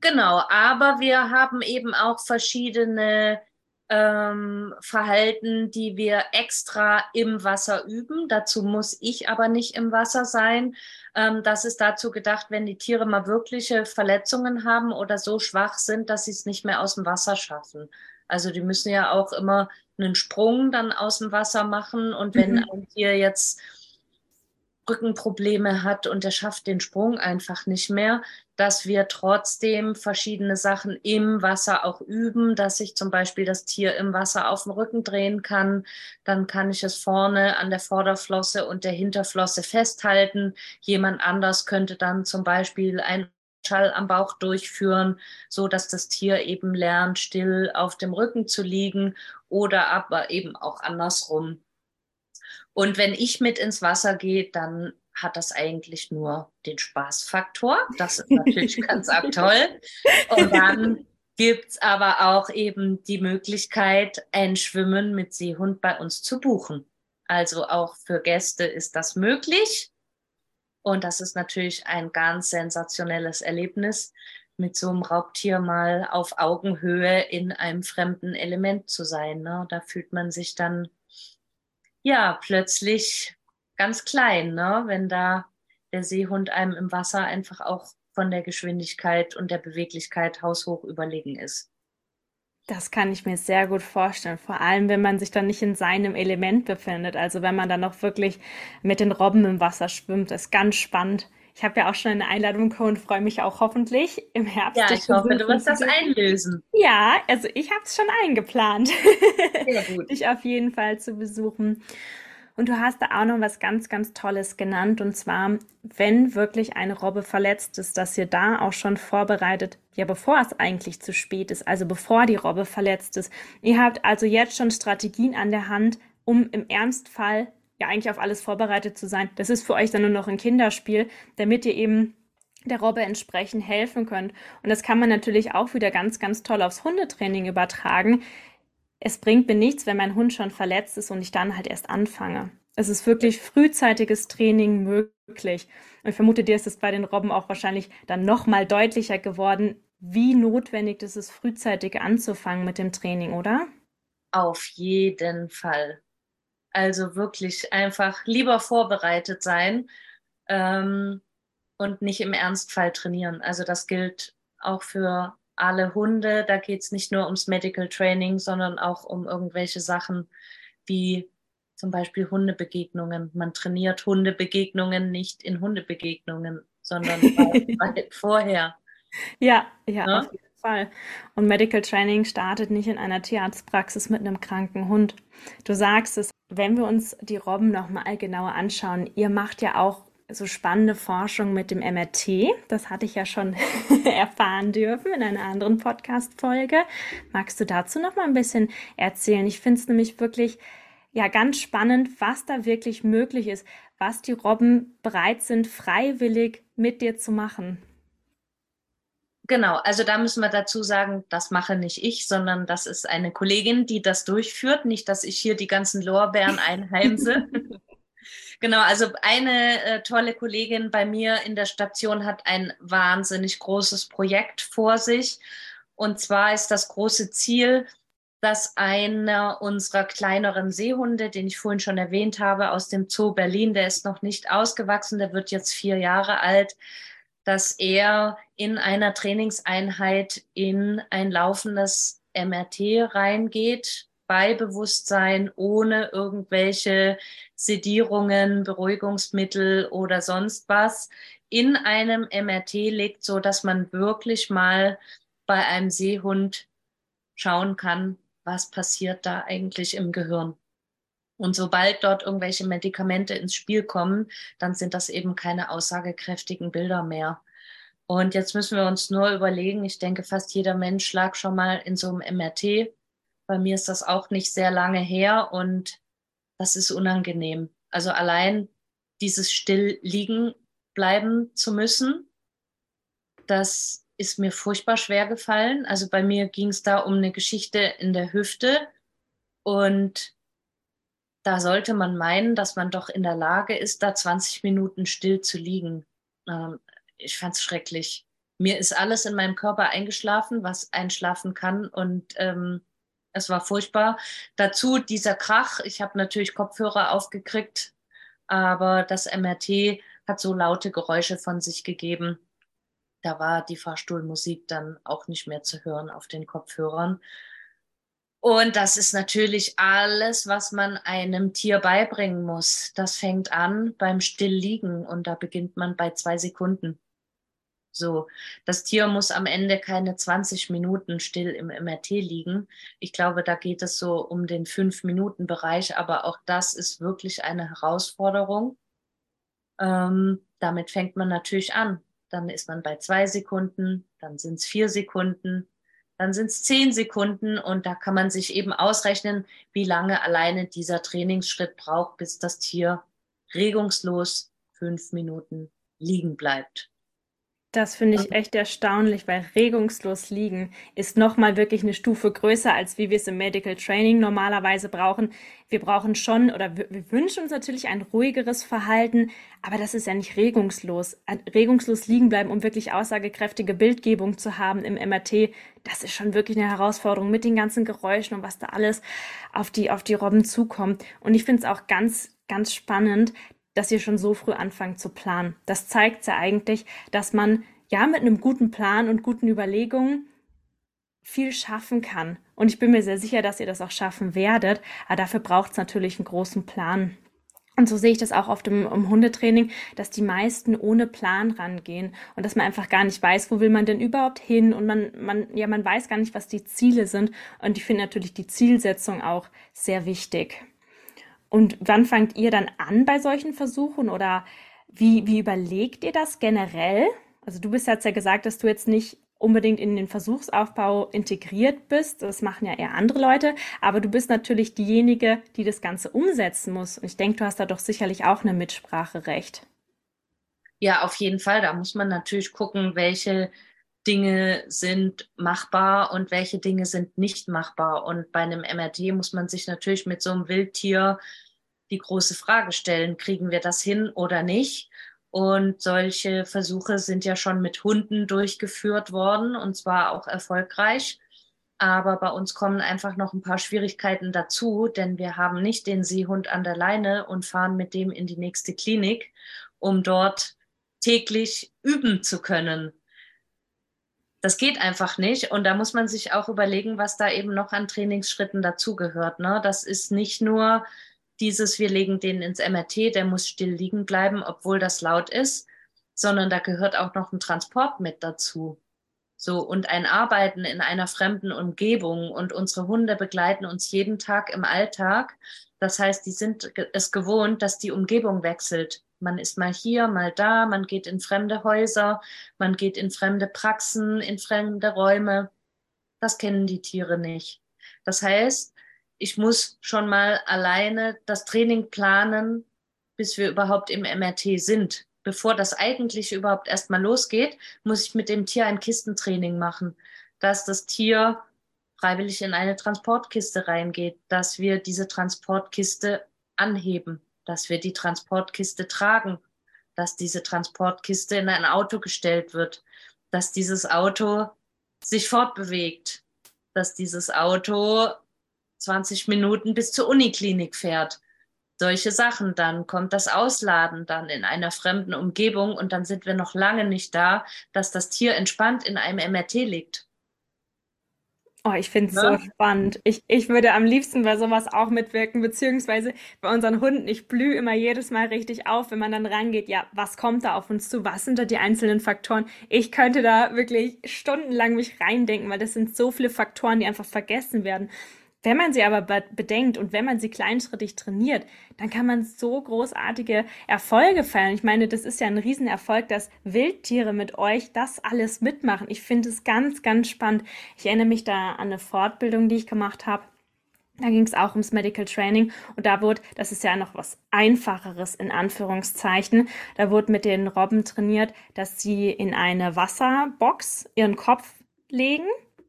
Genau, aber wir haben eben auch verschiedene ähm, Verhalten, die wir extra im Wasser üben. Dazu muss ich aber nicht im Wasser sein. Ähm, das ist dazu gedacht, wenn die Tiere mal wirkliche Verletzungen haben oder so schwach sind, dass sie es nicht mehr aus dem Wasser schaffen. Also die müssen ja auch immer einen Sprung dann aus dem Wasser machen. Und wenn mhm. ein Tier jetzt Rückenprobleme hat und er schafft den Sprung einfach nicht mehr, dass wir trotzdem verschiedene Sachen im Wasser auch üben, dass ich zum Beispiel das Tier im Wasser auf dem Rücken drehen kann. Dann kann ich es vorne an der Vorderflosse und der Hinterflosse festhalten. Jemand anders könnte dann zum Beispiel ein Schall am Bauch durchführen, so dass das Tier eben lernt, still auf dem Rücken zu liegen oder aber eben auch andersrum. Und wenn ich mit ins Wasser gehe, dann hat das eigentlich nur den Spaßfaktor. Das ist natürlich ganz arg toll. Und dann gibt's aber auch eben die Möglichkeit, ein Schwimmen mit Seehund bei uns zu buchen. Also auch für Gäste ist das möglich. Und das ist natürlich ein ganz sensationelles Erlebnis, mit so einem Raubtier mal auf Augenhöhe in einem fremden Element zu sein. Ne? Da fühlt man sich dann ja plötzlich ganz klein, ne? wenn da der Seehund einem im Wasser einfach auch von der Geschwindigkeit und der Beweglichkeit haushoch überlegen ist. Das kann ich mir sehr gut vorstellen, vor allem wenn man sich dann nicht in seinem Element befindet. Also wenn man dann noch wirklich mit den Robben im Wasser schwimmt, das ist ganz spannend. Ich habe ja auch schon eine Einladung bekommen und freue mich auch hoffentlich im Herbst. Ja, ich hoffe, du wirst das einlösen. Ja, also ich habe es schon eingeplant, Sehr gut. dich auf jeden Fall zu besuchen. Und du hast da auch noch was ganz, ganz Tolles genannt. Und zwar, wenn wirklich eine Robbe verletzt ist, dass ihr da auch schon vorbereitet, ja, bevor es eigentlich zu spät ist, also bevor die Robbe verletzt ist. Ihr habt also jetzt schon Strategien an der Hand, um im Ernstfall ja eigentlich auf alles vorbereitet zu sein. Das ist für euch dann nur noch ein Kinderspiel, damit ihr eben der Robbe entsprechend helfen könnt. Und das kann man natürlich auch wieder ganz, ganz toll aufs Hundetraining übertragen. Es bringt mir nichts, wenn mein Hund schon verletzt ist und ich dann halt erst anfange. Es ist wirklich frühzeitiges Training möglich. Und ich vermute, dir ist es bei den Robben auch wahrscheinlich dann nochmal deutlicher geworden, wie notwendig es ist, frühzeitig anzufangen mit dem Training, oder? Auf jeden Fall. Also wirklich einfach lieber vorbereitet sein ähm, und nicht im Ernstfall trainieren. Also das gilt auch für alle Hunde. Da geht es nicht nur ums Medical Training, sondern auch um irgendwelche Sachen wie zum Beispiel Hundebegegnungen. Man trainiert Hundebegegnungen nicht in Hundebegegnungen, sondern weit vorher. Ja, ja, ja, auf jeden Fall. Und Medical Training startet nicht in einer Tierarztpraxis mit einem kranken Hund. Du sagst es, wenn wir uns die Robben nochmal genauer anschauen, ihr macht ja auch so spannende Forschung mit dem MRT. Das hatte ich ja schon erfahren dürfen in einer anderen Podcast-Folge. Magst du dazu noch mal ein bisschen erzählen? Ich finde es nämlich wirklich ja ganz spannend, was da wirklich möglich ist, was die Robben bereit sind, freiwillig mit dir zu machen. Genau, also da müssen wir dazu sagen, das mache nicht ich, sondern das ist eine Kollegin, die das durchführt. Nicht, dass ich hier die ganzen Lorbeeren einheimse. genau, also eine äh, tolle Kollegin bei mir in der Station hat ein wahnsinnig großes Projekt vor sich. Und zwar ist das große Ziel, dass einer unserer kleineren Seehunde, den ich vorhin schon erwähnt habe, aus dem Zoo Berlin, der ist noch nicht ausgewachsen, der wird jetzt vier Jahre alt, dass er in einer Trainingseinheit in ein laufendes MRT reingeht, bei Bewusstsein, ohne irgendwelche Sedierungen, Beruhigungsmittel oder sonst was, in einem MRT liegt, so dass man wirklich mal bei einem Seehund schauen kann, was passiert da eigentlich im Gehirn. Und sobald dort irgendwelche Medikamente ins Spiel kommen, dann sind das eben keine aussagekräftigen Bilder mehr. Und jetzt müssen wir uns nur überlegen, ich denke, fast jeder Mensch lag schon mal in so einem MRT. Bei mir ist das auch nicht sehr lange her und das ist unangenehm. Also allein dieses still liegen bleiben zu müssen, das ist mir furchtbar schwer gefallen. Also bei mir ging es da um eine Geschichte in der Hüfte und da sollte man meinen, dass man doch in der Lage ist, da 20 Minuten still zu liegen. Ähm, ich fand es schrecklich. Mir ist alles in meinem Körper eingeschlafen, was einschlafen kann und ähm, es war furchtbar. Dazu dieser Krach. Ich habe natürlich Kopfhörer aufgekriegt, aber das MRT hat so laute Geräusche von sich gegeben. Da war die Fahrstuhlmusik dann auch nicht mehr zu hören auf den Kopfhörern. Und das ist natürlich alles, was man einem Tier beibringen muss. Das fängt an beim Stillliegen und da beginnt man bei zwei Sekunden. So, das Tier muss am Ende keine 20 Minuten still im MRT liegen. Ich glaube, da geht es so um den 5-Minuten-Bereich, aber auch das ist wirklich eine Herausforderung. Ähm, damit fängt man natürlich an. Dann ist man bei zwei Sekunden, dann sind es vier Sekunden, dann sind es zehn Sekunden und da kann man sich eben ausrechnen, wie lange alleine dieser Trainingsschritt braucht, bis das Tier regungslos fünf Minuten liegen bleibt. Das finde ich echt erstaunlich, weil regungslos liegen ist nochmal wirklich eine Stufe größer, als wie wir es im Medical Training normalerweise brauchen. Wir brauchen schon oder wir, wir wünschen uns natürlich ein ruhigeres Verhalten, aber das ist ja nicht regungslos. Regungslos liegen bleiben, um wirklich aussagekräftige Bildgebung zu haben im MRT, das ist schon wirklich eine Herausforderung mit den ganzen Geräuschen und was da alles auf die, auf die Robben zukommt. Und ich finde es auch ganz, ganz spannend, dass ihr schon so früh anfangt zu planen. Das zeigt ja eigentlich, dass man ja mit einem guten Plan und guten Überlegungen viel schaffen kann. Und ich bin mir sehr sicher, dass ihr das auch schaffen werdet. Aber dafür braucht es natürlich einen großen Plan. Und so sehe ich das auch auf dem um Hundetraining, dass die meisten ohne Plan rangehen und dass man einfach gar nicht weiß, wo will man denn überhaupt hin und man, man, ja, man weiß gar nicht, was die Ziele sind. Und ich finde natürlich die Zielsetzung auch sehr wichtig. Und wann fangt ihr dann an bei solchen Versuchen oder wie, wie überlegt ihr das generell? Also du bist jetzt ja gesagt, dass du jetzt nicht unbedingt in den Versuchsaufbau integriert bist. Das machen ja eher andere Leute. Aber du bist natürlich diejenige, die das Ganze umsetzen muss. Und ich denke, du hast da doch sicherlich auch eine Mitspracherecht. Ja, auf jeden Fall. Da muss man natürlich gucken, welche Dinge sind machbar und welche Dinge sind nicht machbar. Und bei einem MRT muss man sich natürlich mit so einem Wildtier die große Frage stellen, kriegen wir das hin oder nicht? Und solche Versuche sind ja schon mit Hunden durchgeführt worden und zwar auch erfolgreich. Aber bei uns kommen einfach noch ein paar Schwierigkeiten dazu, denn wir haben nicht den Seehund an der Leine und fahren mit dem in die nächste Klinik, um dort täglich üben zu können. Das geht einfach nicht. Und da muss man sich auch überlegen, was da eben noch an Trainingsschritten dazugehört. Ne? Das ist nicht nur dieses, wir legen den ins MRT, der muss still liegen bleiben, obwohl das laut ist, sondern da gehört auch noch ein Transport mit dazu. So, und ein Arbeiten in einer fremden Umgebung und unsere Hunde begleiten uns jeden Tag im Alltag. Das heißt, die sind es gewohnt, dass die Umgebung wechselt. Man ist mal hier, mal da, man geht in fremde Häuser, man geht in fremde Praxen, in fremde Räume. Das kennen die Tiere nicht. Das heißt, ich muss schon mal alleine das Training planen, bis wir überhaupt im MRT sind. Bevor das eigentliche überhaupt erstmal losgeht, muss ich mit dem Tier ein Kistentraining machen, dass das Tier freiwillig in eine Transportkiste reingeht, dass wir diese Transportkiste anheben, dass wir die Transportkiste tragen, dass diese Transportkiste in ein Auto gestellt wird, dass dieses Auto sich fortbewegt, dass dieses Auto 20 Minuten bis zur Uniklinik fährt. Solche Sachen. Dann kommt das Ausladen dann in einer fremden Umgebung und dann sind wir noch lange nicht da, dass das Tier entspannt in einem MRT liegt. Oh, ich finde es ja. so spannend. Ich, ich würde am liebsten bei sowas auch mitwirken, beziehungsweise bei unseren Hunden. Ich blühe immer jedes Mal richtig auf, wenn man dann rangeht. Ja, was kommt da auf uns zu? Was sind da die einzelnen Faktoren? Ich könnte da wirklich stundenlang mich reindenken, weil das sind so viele Faktoren, die einfach vergessen werden Wenn man sie aber bedenkt und wenn man sie kleinschrittig trainiert, dann kann man so großartige Erfolge feiern. Ich meine, das ist ja ein Riesenerfolg, dass Wildtiere mit euch das alles mitmachen. Ich finde es ganz, ganz spannend. Ich erinnere mich da an eine Fortbildung, die ich gemacht habe. Da ging es auch ums Medical Training und da wurde, das ist ja noch was Einfacheres in Anführungszeichen, da wurde mit den Robben trainiert, dass sie in eine Wasserbox ihren Kopf legen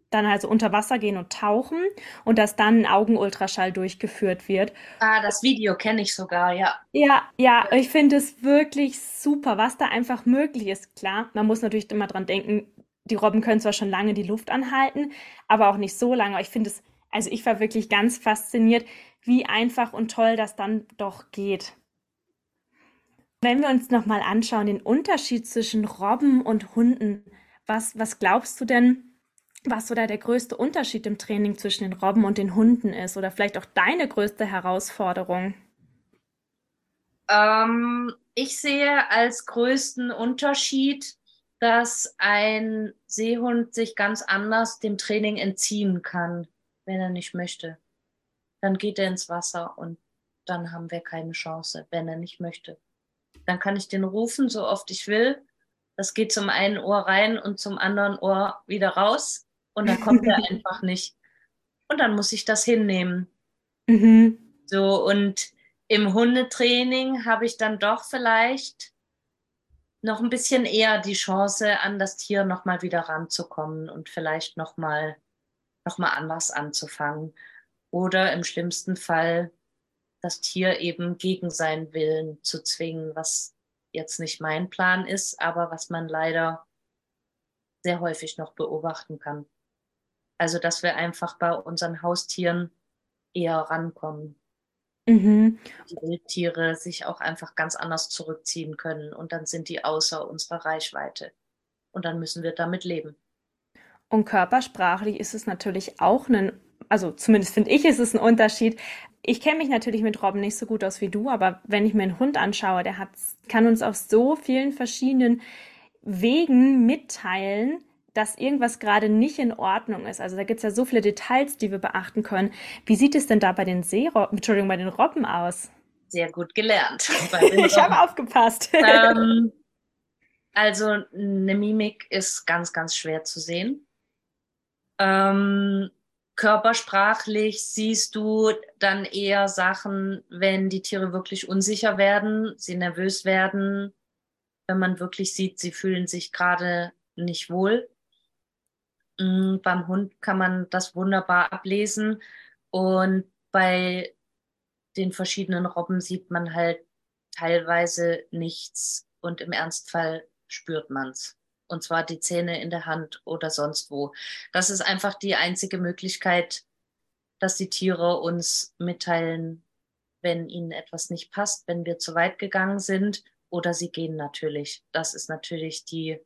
dann also unter Wasser gehen und tauchen und dass dann ein Augenultraschall durchgeführt wird. Ah, das Video kenne ich sogar, ja. Ja, ja, ich finde es wirklich super, was da einfach möglich ist. Klar, man muss natürlich immer dran denken, die Robben können zwar schon lange die Luft anhalten, aber auch nicht so lange. Ich finde es, also ich war wirklich ganz fasziniert, wie einfach und toll das dann doch geht. Wenn wir uns nochmal anschauen, den Unterschied zwischen Robben und Hunden, was, was glaubst du denn, was so da der größte Unterschied im Training zwischen den Robben und den Hunden ist oder vielleicht auch deine größte Herausforderung? Ähm, ich sehe als größten Unterschied, dass ein Seehund sich ganz anders dem Training entziehen kann, wenn er nicht möchte. Dann geht er ins Wasser und dann haben wir keine Chance, wenn er nicht möchte. Dann kann ich den rufen, so oft ich will. Das geht zum einen Ohr rein und zum anderen Ohr wieder raus und dann kommt er einfach nicht. Und dann muss ich das hinnehmen. Mhm. So, und im Hundetraining habe ich dann doch vielleicht noch ein bisschen eher die Chance, an das Tier nochmal wieder ranzukommen und vielleicht nochmal noch mal anders anzufangen. Oder im schlimmsten Fall das Tier eben gegen seinen Willen zu zwingen, was jetzt nicht mein Plan ist, aber was man leider sehr häufig noch beobachten kann. Also, dass wir einfach bei unseren Haustieren eher rankommen. Mhm. Die Wildtiere sich auch einfach ganz anders zurückziehen können und dann sind die außer unserer Reichweite. Und dann müssen wir damit leben. Und körpersprachlich ist es natürlich auch ein, also zumindest finde ich, ist es ein Unterschied. Ich kenne mich natürlich mit Robben nicht so gut aus wie du, aber wenn ich mir einen Hund anschaue, der hat, kann uns auf so vielen verschiedenen Wegen mitteilen, dass irgendwas gerade nicht in Ordnung ist. Also da gibt es ja so viele Details, die wir beachten können. Wie sieht es denn da bei den Seerobben, Entschuldigung, bei den Robben aus? Sehr gut gelernt. ich habe aufgepasst. Ähm, also eine Mimik ist ganz, ganz schwer zu sehen. Ähm, körpersprachlich siehst du dann eher Sachen, wenn die Tiere wirklich unsicher werden, sie nervös werden, wenn man wirklich sieht, sie fühlen sich gerade nicht wohl. Mm, beim Hund kann man das wunderbar ablesen und bei den verschiedenen Robben sieht man halt teilweise nichts und im Ernstfall spürt man's. Und zwar die Zähne in der Hand oder sonst wo. Das ist einfach die einzige Möglichkeit, dass die Tiere uns mitteilen, wenn ihnen etwas nicht passt, wenn wir zu weit gegangen sind oder sie gehen natürlich. Das ist natürlich die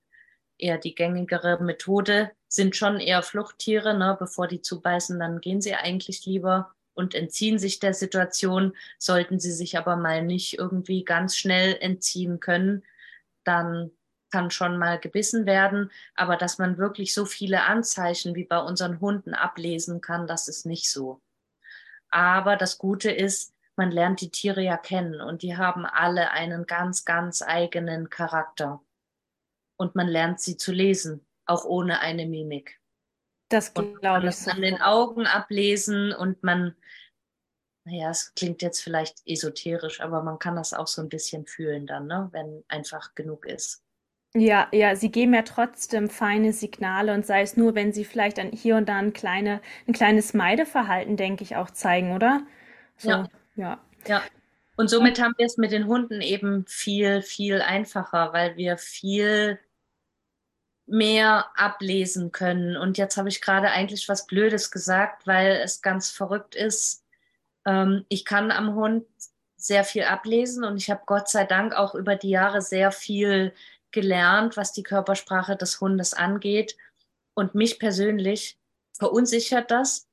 eher die gängigere Methode, sind schon eher Fluchttiere, ne? bevor die zubeißen, dann gehen sie eigentlich lieber und entziehen sich der Situation. Sollten sie sich aber mal nicht irgendwie ganz schnell entziehen können, dann kann schon mal gebissen werden. Aber dass man wirklich so viele Anzeichen wie bei unseren Hunden ablesen kann, das ist nicht so. Aber das Gute ist, man lernt die Tiere ja kennen und die haben alle einen ganz, ganz eigenen Charakter und man lernt sie zu lesen, auch ohne eine Mimik. Das glaube ich. So. An den Augen ablesen und man, naja, es klingt jetzt vielleicht esoterisch, aber man kann das auch so ein bisschen fühlen dann, ne? wenn einfach genug ist. Ja, ja, sie geben ja trotzdem feine Signale und sei es nur, wenn sie vielleicht an hier und da ein, kleine, ein kleines Meideverhalten, denke ich, auch zeigen, oder? So, ja. ja. Ja. Und somit haben wir es mit den Hunden eben viel, viel einfacher, weil wir viel mehr ablesen können. Und jetzt habe ich gerade eigentlich was Blödes gesagt, weil es ganz verrückt ist. Ähm, ich kann am Hund sehr viel ablesen und ich habe Gott sei Dank auch über die Jahre sehr viel gelernt, was die Körpersprache des Hundes angeht. Und mich persönlich verunsichert das.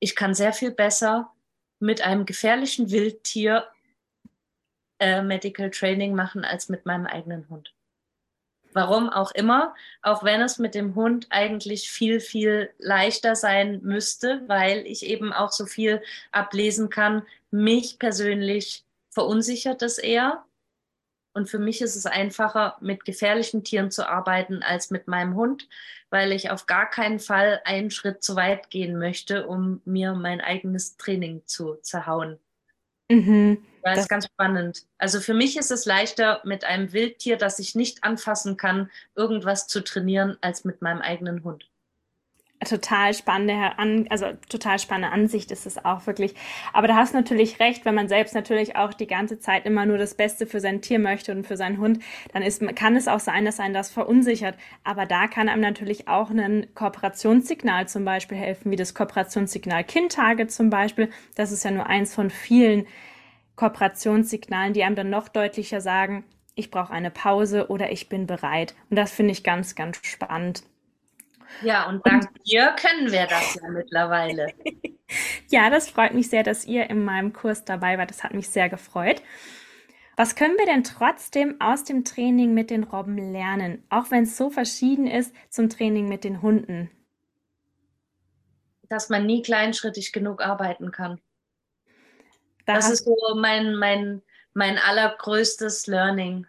Ich kann sehr viel besser mit einem gefährlichen Wildtier äh, Medical Training machen als mit meinem eigenen Hund Warum auch immer, auch wenn es mit dem Hund eigentlich viel, viel leichter sein müsste, weil ich eben auch so viel ablesen kann. Mich persönlich verunsichert es eher. Und für mich ist es einfacher, mit gefährlichen Tieren zu arbeiten als mit meinem Hund, weil ich auf gar keinen Fall einen Schritt zu weit gehen möchte, um mir mein eigenes Training zu zerhauen. Mhm. Das, das ist ganz spannend. Also für mich ist es leichter, mit einem Wildtier, das ich nicht anfassen kann, irgendwas zu trainieren, als mit meinem eigenen Hund total spannende, also total spannende Ansicht ist es auch wirklich. Aber da hast du natürlich recht, wenn man selbst natürlich auch die ganze Zeit immer nur das Beste für sein Tier möchte und für seinen Hund, dann ist, kann es auch sein, dass einen das verunsichert. Aber da kann einem natürlich auch ein Kooperationssignal zum Beispiel helfen, wie das Kooperationssignal Kindtage zum Beispiel. Das ist ja nur eins von vielen Kooperationssignalen, die einem dann noch deutlicher sagen, ich brauche eine Pause oder ich bin bereit. Und das finde ich ganz, ganz spannend. Ja, und dank und, dir können wir das ja mittlerweile. ja, das freut mich sehr, dass ihr in meinem Kurs dabei wart. Das hat mich sehr gefreut. Was können wir denn trotzdem aus dem Training mit den Robben lernen, auch wenn es so verschieden ist zum Training mit den Hunden? Dass man nie kleinschrittig genug arbeiten kann. Da das ist so mein, mein, mein allergrößtes Learning.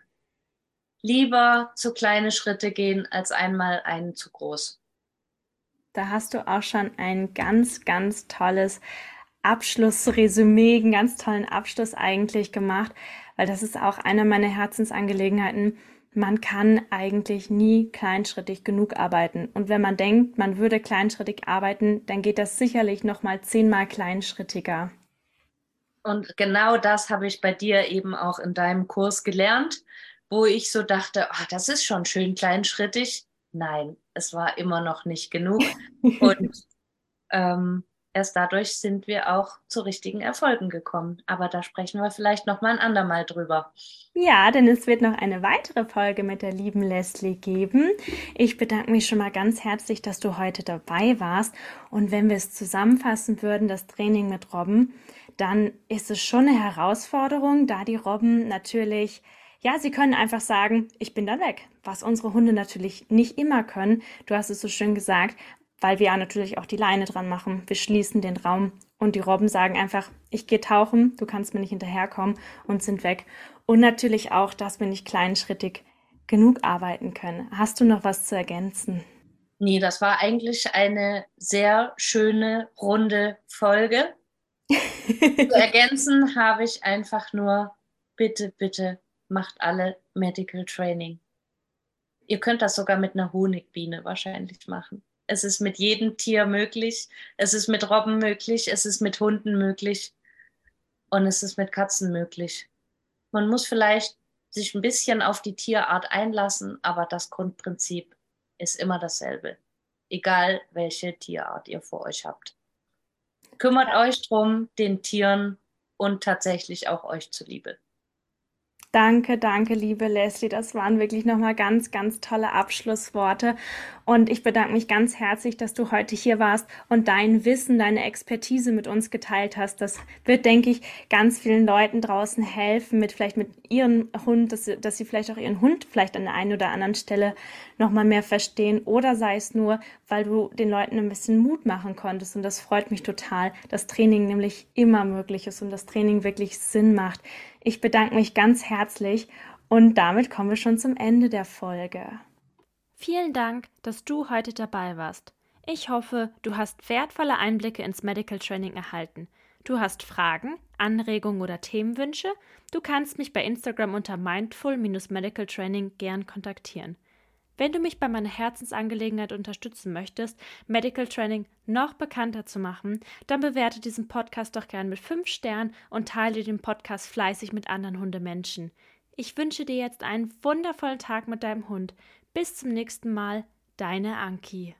Lieber zu kleine Schritte gehen als einmal einen zu groß. Da hast du auch schon ein ganz, ganz tolles Abschlussresümee, einen ganz tollen Abschluss eigentlich gemacht, weil das ist auch eine meiner Herzensangelegenheiten. Man kann eigentlich nie kleinschrittig genug arbeiten. Und wenn man denkt, man würde kleinschrittig arbeiten, dann geht das sicherlich noch mal zehnmal kleinschrittiger. Und genau das habe ich bei dir eben auch in deinem Kurs gelernt, wo ich so dachte, ach, das ist schon schön kleinschrittig. Nein, es war immer noch nicht genug. Und ähm, erst dadurch sind wir auch zu richtigen Erfolgen gekommen. Aber da sprechen wir vielleicht noch mal ein andermal drüber. Ja, denn es wird noch eine weitere Folge mit der lieben Leslie geben. Ich bedanke mich schon mal ganz herzlich, dass du heute dabei warst. Und wenn wir es zusammenfassen würden, das Training mit Robben, dann ist es schon eine Herausforderung, da die Robben natürlich ja, sie können einfach sagen, ich bin dann weg, was unsere Hunde natürlich nicht immer können. Du hast es so schön gesagt, weil wir ja natürlich auch die Leine dran machen. Wir schließen den Raum und die Robben sagen einfach, ich gehe tauchen, du kannst mir nicht hinterherkommen und sind weg. Und natürlich auch, dass wir nicht kleinschrittig genug arbeiten können. Hast du noch was zu ergänzen? Nee, das war eigentlich eine sehr schöne, runde Folge. zu ergänzen habe ich einfach nur, bitte, bitte macht alle Medical Training. Ihr könnt das sogar mit einer Honigbiene wahrscheinlich machen. Es ist mit jedem Tier möglich. Es ist mit Robben möglich. Es ist mit Hunden möglich. Und es ist mit Katzen möglich. Man muss vielleicht sich ein bisschen auf die Tierart einlassen, aber das Grundprinzip ist immer dasselbe. Egal welche Tierart ihr vor euch habt. Kümmert euch drum, den Tieren und tatsächlich auch euch zuliebe. Danke, danke, liebe Leslie. Das waren wirklich nochmal ganz, ganz tolle Abschlussworte. Und ich bedanke mich ganz herzlich, dass du heute hier warst und dein Wissen, deine Expertise mit uns geteilt hast. Das wird, denke ich, ganz vielen Leuten draußen helfen, mit vielleicht mit ihrem Hund, dass sie, dass sie vielleicht auch ihren Hund vielleicht an der einen oder anderen Stelle nochmal mehr verstehen. Oder sei es nur, weil du den Leuten ein bisschen Mut machen konntest. Und das freut mich total, dass Training nämlich immer möglich ist und das Training wirklich Sinn macht. Ich bedanke mich ganz herzlich und damit kommen wir schon zum Ende der Folge. Vielen Dank, dass du heute dabei warst. Ich hoffe, du hast wertvolle Einblicke ins Medical Training erhalten. Du hast Fragen, Anregungen oder Themenwünsche? Du kannst mich bei Instagram unter mindful-medical training gern kontaktieren. Wenn du mich bei meiner Herzensangelegenheit unterstützen möchtest, Medical Training noch bekannter zu machen, dann bewerte diesen Podcast doch gern mit 5 Sternen und teile den Podcast fleißig mit anderen Hundemenschen. Ich wünsche dir jetzt einen wundervollen Tag mit deinem Hund. Bis zum nächsten Mal, deine Anki.